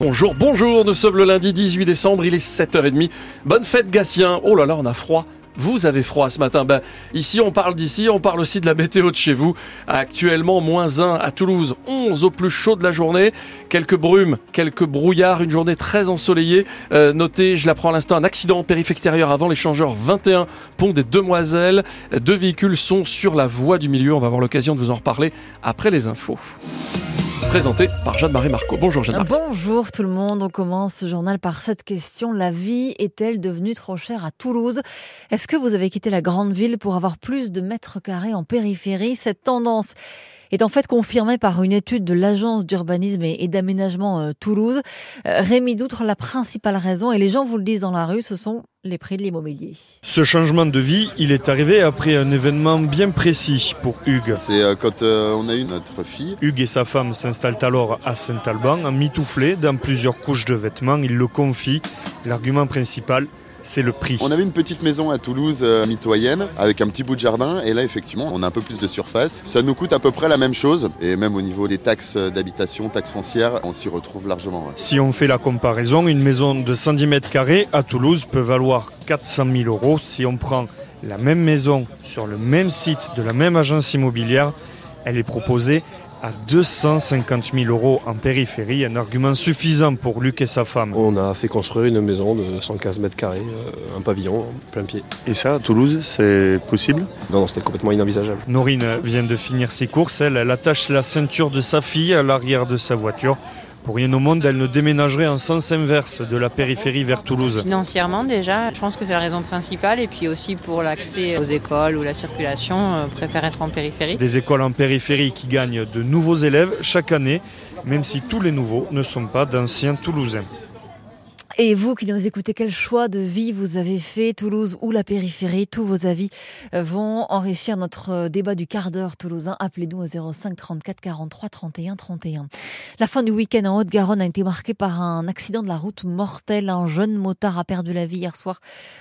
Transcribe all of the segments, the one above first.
Bonjour, bonjour, nous sommes le lundi 18 décembre, il est 7h30. Bonne fête Gatien. Oh là là, on a froid. Vous avez froid ce matin. Ben, ici, on parle d'ici, on parle aussi de la météo de chez vous. Actuellement, moins 1 à Toulouse, 11 au plus chaud de la journée. Quelques brumes, quelques brouillards, une journée très ensoleillée. Euh, notez, je l'apprends à l'instant, un accident en périph' extérieur avant l'échangeur 21, pont des Demoiselles. Deux véhicules sont sur la voie du milieu. On va avoir l'occasion de vous en reparler après les infos présenté par Jeanne-Marie Marco. Bonjour Jeanne-Marie. Bonjour tout le monde. On commence ce journal par cette question. La vie est-elle devenue trop chère à Toulouse? Est-ce que vous avez quitté la grande ville pour avoir plus de mètres carrés en périphérie? Cette tendance est en fait confirmée par une étude de l'agence d'urbanisme et d'aménagement euh, Toulouse. Euh, Rémi Doutre, la principale raison, et les gens vous le disent dans la rue, ce sont les prix de l'immobilier. Ce changement de vie, il est arrivé après un événement bien précis pour Hugues. C'est euh, quand on a eu notre fille. Hugues et sa femme s'installent alors à Saint-Alban, en mitouflé, dans plusieurs couches de vêtements. Il le confie. L'argument principal, c'est le prix. On avait une petite maison à Toulouse euh, mitoyenne avec un petit bout de jardin et là effectivement on a un peu plus de surface. Ça nous coûte à peu près la même chose et même au niveau des taxes d'habitation, taxes foncières, on s'y retrouve largement. Si on fait la comparaison, une maison de 110 mètres carrés à Toulouse peut valoir 400 000 euros. Si on prend la même maison sur le même site de la même agence immobilière, elle est proposée à 250 000 euros en périphérie, un argument suffisant pour Luc et sa femme. On a fait construire une maison de 115 mètres carrés, euh, un pavillon plein pied. Et ça, à Toulouse, c'est possible? Non, non c'était complètement inenvisageable. Norine vient de finir ses courses, elle, elle attache la ceinture de sa fille à l'arrière de sa voiture. Pour rien au monde, elle ne déménagerait en sens inverse de la périphérie vers Toulouse. Financièrement déjà, je pense que c'est la raison principale et puis aussi pour l'accès aux écoles ou la circulation, euh, préfère être en périphérie. Des écoles en périphérie qui gagnent de nouveaux élèves chaque année, même si tous les nouveaux ne sont pas d'anciens Toulousains. Et vous qui nous écoutez, quel choix de vie vous avez fait, Toulouse ou la périphérie? Tous vos avis euh, vont enrichir notre euh, débat du quart d'heure toulousain. Appelez-nous au 05 34 43 31 31. La fin du week-end en Haute-Garonne a été marquée par un accident de la route mortel. Un jeune motard a perdu la vie hier soir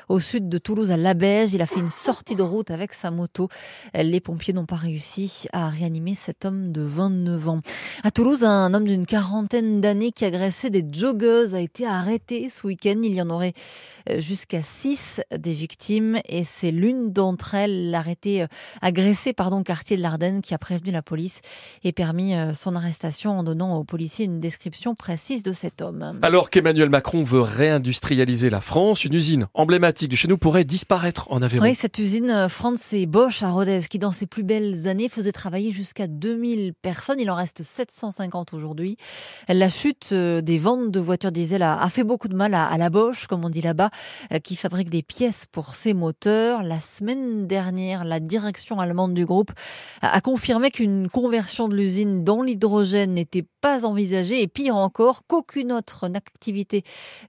au sud de Toulouse à Labège. Il a fait une sortie de route avec sa moto. Les pompiers n'ont pas réussi à réanimer cet homme de 29 ans. À Toulouse, un homme d'une quarantaine d'années qui agressait des joggeuses a été arrêté ce week-end. Il y en aurait euh, jusqu'à six des victimes et c'est l'une d'entre elles, l'arrêté euh, agressé pardon, quartier de l'Ardenne, qui a prévenu la police et permis euh, son arrestation en donnant aux policiers une description précise de cet homme. Alors qu'Emmanuel Macron veut réindustrialiser la France, une usine emblématique de chez nous pourrait disparaître en Aveyron. Oui, cette usine France et Bosch à Rodez, qui dans ses plus belles années faisait travailler jusqu'à 2000 personnes. Il en reste 750 aujourd'hui. La chute des ventes de voitures diesel a fait beaucoup de mal à, la Bosch, comme on dit là-bas, euh, qui fabrique des pièces pour ses moteurs. La semaine dernière, la direction allemande du groupe a confirmé qu'une conversion de l'usine dans l'hydrogène n'était pas envisagée et pire encore, qu'aucune autre activité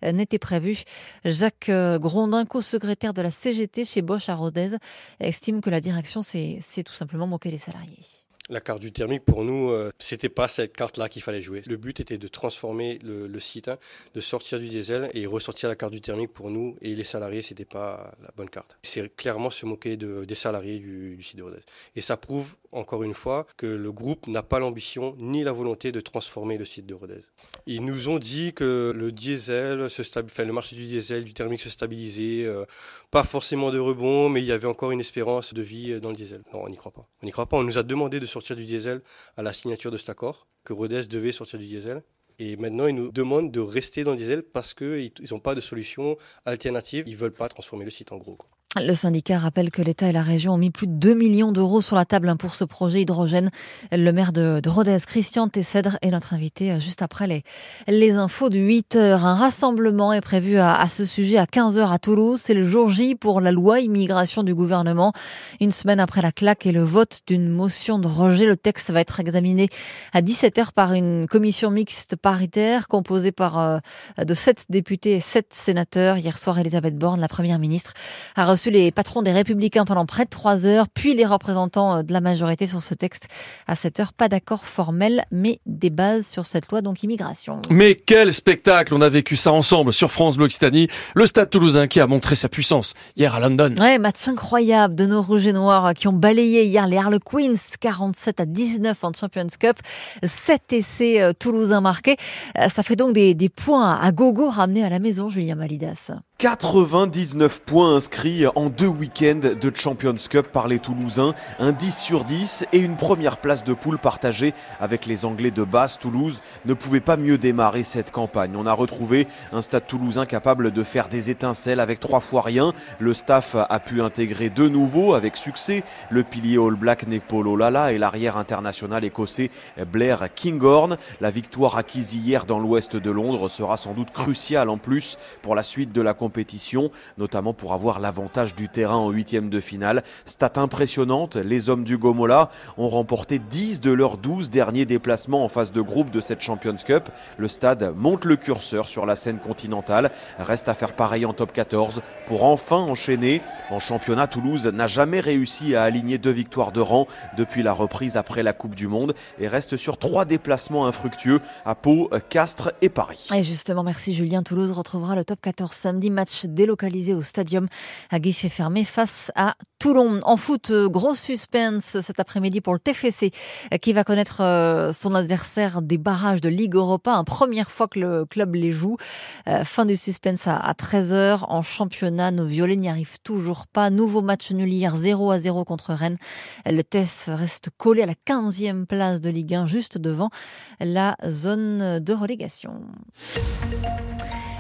euh, n'était prévue. Jacques euh, Grondin, co-secrétaire de la CGT chez Bosch à Rodez, estime que la direction s'est tout simplement moquée des salariés. La carte du thermique, pour nous, euh, c'était pas cette carte-là qu'il fallait jouer. Le but était de transformer le, site, hein, de sortir du diesel et ressortir la carte du thermique pour nous et les salariés, c'était pas la bonne carte. C'est clairement se moquer de, des salariés du, du site de Rodez. Et ça prouve encore une fois, que le groupe n'a pas l'ambition ni la volonté de transformer le site de Rodez. Ils nous ont dit que le diesel, se le marché du diesel, du thermique se stabilisait, euh, pas forcément de rebond, mais il y avait encore une espérance de vie euh, dans le diesel. Non, on n'y croit pas. On n'y croit pas. On nous a demandé de sortir du diesel à la signature de cet accord, que Rodez devait sortir du diesel. Et maintenant, ils nous demandent de rester dans le diesel parce qu'ils n'ont pas de solution alternative. Ils ne veulent pas transformer le site en gros. Le syndicat rappelle que l'État et la région ont mis plus de 2 millions d'euros sur la table hein, pour ce projet hydrogène. Le maire de, Rodez, Christian Tessèdre, est notre invité euh, juste après les, infos de 8 heures. Un rassemblement est prévu à, ce sujet à 15 heures à Toulouse. C'est le jour J pour la loi immigration du gouvernement. Une semaine après la claque et le vote d'une motion de rejet, le texte va être examiné à 17 heures par une commission mixte paritaire composée par euh, de 7 députés et 7 sénateurs. Hier soir, Elisabeth Borne, la première ministre, a reçu les patrons des Républicains pendant près de trois heures, puis les représentants de la majorité sur ce texte. À cette heure, pas d'accord formel, mais des bases sur cette loi donc immigration. Mais quel spectacle On a vécu ça ensemble sur France Bleu Occitanie. Le Stade Toulousain qui a montré sa puissance hier à London. Ouais, match incroyable de nos rouges et noirs qui ont balayé hier les Harlequins 47 à 19 en Champions Cup. 7 essais euh, toulousains marqués. Euh, ça fait donc des, des points à gogo ramenés à la maison, Julien Malidas. 99 points inscrits en deux week-ends de Champions Cup par les Toulousains, un 10 sur 10 et une première place de poule partagée avec les Anglais de Basse. Toulouse ne pouvait pas mieux démarrer cette campagne. On a retrouvé un stade toulousain capable de faire des étincelles avec trois fois rien. Le staff a pu intégrer de nouveau avec succès le pilier All Black Nepolo Lala et l'arrière international écossais Blair Kinghorn. La victoire acquise hier dans l'ouest de Londres sera sans doute cruciale en plus pour la suite de la compétition notamment pour avoir l'avantage du terrain en huitième de finale. Stat impressionnante, les hommes du Gomola ont remporté 10 de leurs 12 derniers déplacements en phase de groupe de cette Champions Cup. Le stade monte le curseur sur la scène continentale. Reste à faire pareil en top 14 pour enfin enchaîner. En championnat, Toulouse n'a jamais réussi à aligner deux victoires de rang depuis la reprise après la Coupe du Monde et reste sur trois déplacements infructueux à Pau, Castres et Paris. Justement, merci Julien. Toulouse retrouvera le top 14 samedi match délocalisé au stadium à guichet fermé face à Toulon. En foot, euh, gros suspense cet après-midi pour le TFC euh, qui va connaître euh, son adversaire des barrages de Ligue Europa. Une première fois que le club les joue. Fin du suspense à 13h en championnat. Nos violets n'y arrivent toujours pas. Nouveau match nul hier 0 à 0 contre Rennes. Le TEF reste collé à la 15e place de Ligue 1 juste devant la zone de relégation.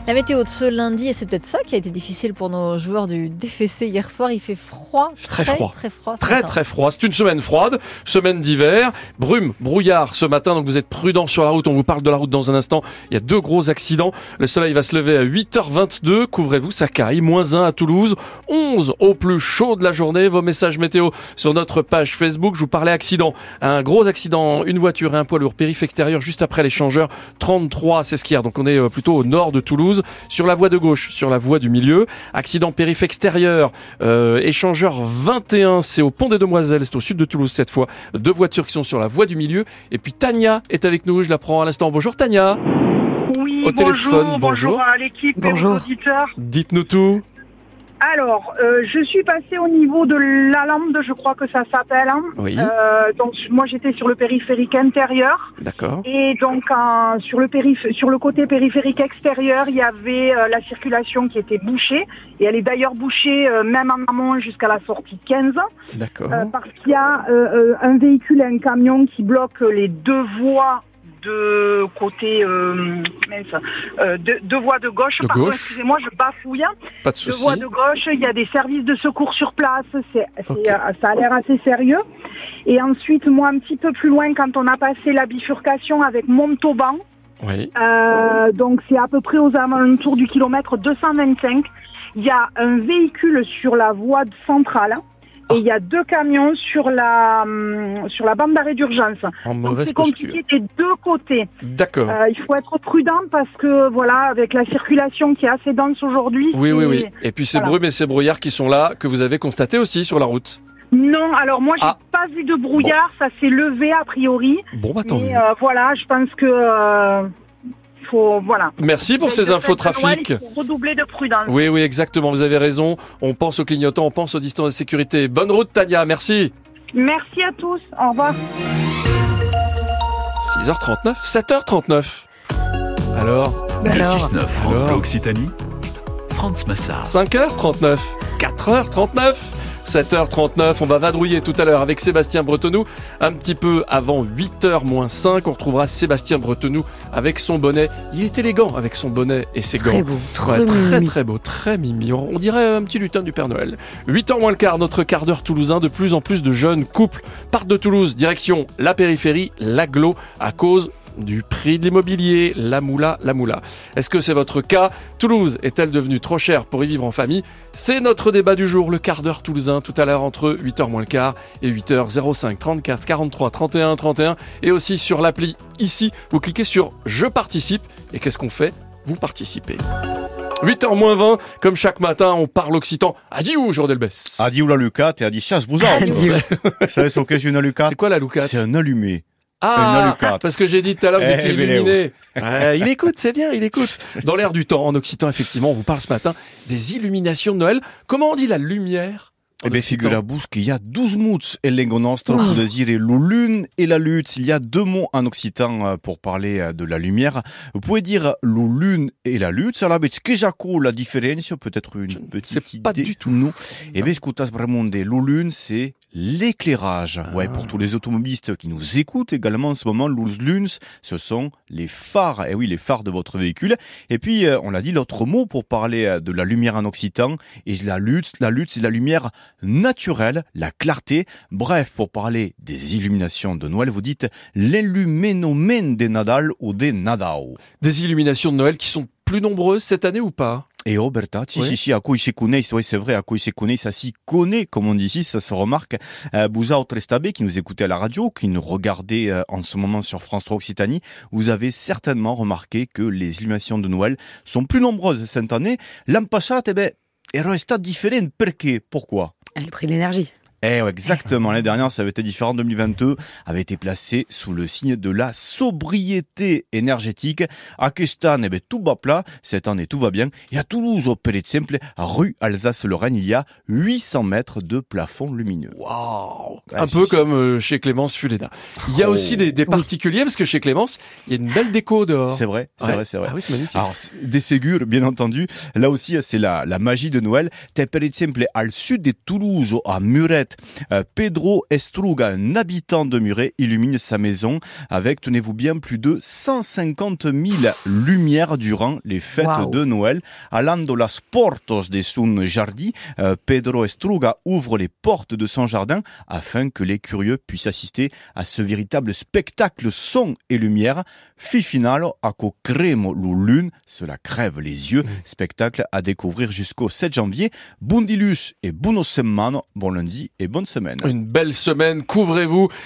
La météo de ce lundi, et c'est peut-être ça qui a été difficile pour nos joueurs du DFC hier soir, il fait froid. Très, froid. Très froid. Très très froid. C'est une semaine froide, semaine d'hiver. Brume, brouillard ce matin, donc vous êtes prudents sur la route. On vous parle de la route dans un instant. Il y a deux gros accidents. Le soleil va se lever à 8h22. Couvrez-vous, ça caille. Moins 1 à Toulouse. 11 au plus chaud de la journée. Vos messages météo sur notre page Facebook. Je vous parlais accident. Un gros accident, une voiture et un poids lourd périph' extérieur juste après l'échangeur. 33, c'est ce qu'il y a. Donc on est euh, plutôt au nord de Toulouse sur la voie de gauche, sur la voie du milieu. Accident périph' extérieur, euh, échangeur 21, c'est au pont des Demoiselles, c'est au sud de Toulouse cette fois. Deux voitures qui sont sur la voie du milieu. Et puis Tania est avec nous, je la prends à l'instant. Bonjour Tania. Oui, au bonjour, téléphone. Bonjour, bonjour à l'équipe auditeurs. Dites-nous tout. Alors, euh, je suis passée au niveau de la lampe, je crois que ça s'appelle. hein. Oui. Euh, donc, moi, j'étais sur le périphérique intérieur. D'accord. Et donc, euh, sur, le périph- sur le côté périphérique extérieur, il y avait euh, la circulation qui était bouchée. Et elle est d'ailleurs bouchée euh, même en amont jusqu'à la sortie 15. D'accord. Euh, parce qu'il y a un véhicule et un camion qui bloquent les deux voies de côté euh, mince, euh, deux, deux voies de gauche. De Pardon, gauche. excusez-moi, je bafouille. Pas de Deux souci. voies de gauche, il y a des services de secours sur place, c'est, c'est, Ok. euh, ça a l'air assez sérieux. Et ensuite, moi, un petit peu plus loin, quand on a passé la bifurcation avec Montauban, Oui. euh, donc c'est à peu près aux alentours du kilomètre 225, il y a un véhicule sur la voie centrale. Et il y a deux camions sur la hum, sur la bande d'arrêt d'urgence. En mauvaise c'est compliqué des deux côtés. D'accord. Euh, il faut être prudent parce que voilà, avec la circulation qui est assez dense aujourd'hui. Oui, oui, oui. Et puis ces voilà. brumes et ces brouillards qui sont là, que vous avez constatés aussi sur la route. Non, alors moi j'ai Ah. pas vu de brouillard, ça s'est levé a priori. Bon, bah tant mais euh, voilà, je pense que euh, faut voilà. Merci pour ces infos Noël, trafic. il faut redoubler de prudence. Oui, oui, exactement. Vous avez raison. On pense aux clignotants, on pense aux distances de sécurité. Bonne route, Tania. Merci. Merci à tous. Au revoir. 6h39, 7h39. Alors, Le Alors 6-9 France Alors Bleu Occitanie, France Massard. 5h39, 4h39, 7h39. On va vadrouiller tout à l'heure avec Sébastien Bretonou. Un petit peu avant 8h moins 5, on retrouvera Sébastien Bretonou avec son bonnet. Il est élégant avec son bonnet et ses Très gants. beau, Ouais, très très très beau, très mimi. On on dirait un petit lutin du Père Noël. 8h moins le quart, notre quart d'heure toulousain. De plus en plus de jeunes couples partent de Toulouse, direction la périphérie, l'aglo, à cause du prix de l'immobilier, la moula, la moula. Est-ce que c'est votre cas Toulouse est-elle devenue trop chère pour y vivre en famille C'est notre débat du jour, le quart d'heure toulousain, tout à l'heure entre 8h moins le quart et 8h 05 34 43 31 31 et aussi sur l'appli ici, vous cliquez sur Je participe et qu'est-ce qu'on fait Vous participez. 8h moins 20, comme chaque matin, on parle occitan. Adieu, jour d'Elbès. Adieu la Lucate et adieu chasse Adieu. Savez ce qu'est une Lucate C'est quoi la Lucate? C'est un allumé. Ah, parce que j'ai dit tout à l'heure, vous Eh, étiez illuminé. Ouais, il écoute, c'est bien, il écoute. Dans l'air du temps, en occitan, effectivement, on vous parle ce matin des illuminations de Noël. Comment on dit la lumière? Eh bien, figurez-vous qu'il y a 12 mots en langue nostre pour désirer la lune et la lutte. Il y a deux mots en occitan euh, pour parler euh, de la lumière. Vous pouvez dire la lune et la lutte. Alors, mais que j'accorde la différence, peut-être une Je petite sais pas idée. du tout. Non. Eh bien, écoutez, vraiment, des la lune, c'est l'éclairage. Ouais, Ah. pour tous les automobilistes qui nous écoutent également en ce moment, les lunes, ce sont les phares. Eh oui, les phares de votre véhicule. Et puis, euh, on l'a dit, l'autre mot pour parler de la lumière en occitan, et la lutte, la lutte, c'est la lumière naturelle, la clarté. Bref, pour parler des illuminations de Noël, vous dites l'illuménomène des Nadal ou des Nadao. Des illuminations de Noël qui sont plus nombreuses cette année ou pas? Et Roberta, si, Oui. si, si, à quoi il se connaît, oui, c'est vrai, à quoi il se connaît, ça s'y connaît, comme on dit ici, ça se remarque. Euh, Estabé, qui nous écoutez à la radio, qui nous regardez euh, en ce moment sur France 3 Occitanie, vous avez certainement remarqué que les illuminations de Noël sont plus nombreuses cette année. L'an passé, eh ben, elles restent différentes. Pourquoi? Le prix de l'énergie. Eh ouais, exactement. L'année dernière, ça avait été différent. 2022 avait été placé sous le signe de la sobriété énergétique. À Kestan, eh ben, tout va plat. Cette année, tout va bien. Et à Toulouse, au Pellet de Simple, rue Alsace-Lorraine, il y a 800 mètres de plafond lumineux. Waouh Un peu comme euh, chez Clémence Fuleda. Il y a Oh. aussi des, des particuliers, parce que chez Clémence, il y a une belle déco dehors. C'est vrai, c'est Ouais. vrai, c'est vrai. Ah oui, c'est magnifique. Alors, des Ségures, bien entendu. Là aussi, c'est la, la magie de Noël. Te per exemple, al sud de Toulouse, à Muret, euh, Pedro Estruga, un habitant de Muret, illumine sa maison avec, tenez-vous bien, plus de 150 000 lumières durant les fêtes Wow. de Noël. Alando las portos de sun jardi, euh, Pedro Estruga ouvre les portes de son jardin afin que les curieux puissent assister à ce véritable spectacle son et lumière. Fi finalo a co cremo lu lune, cela crève les yeux. Spectacle à découvrir jusqu'au 7 janvier. Bundilus et buono bon lundi et bonne semaine. Une belle semaine, couvrez-vous.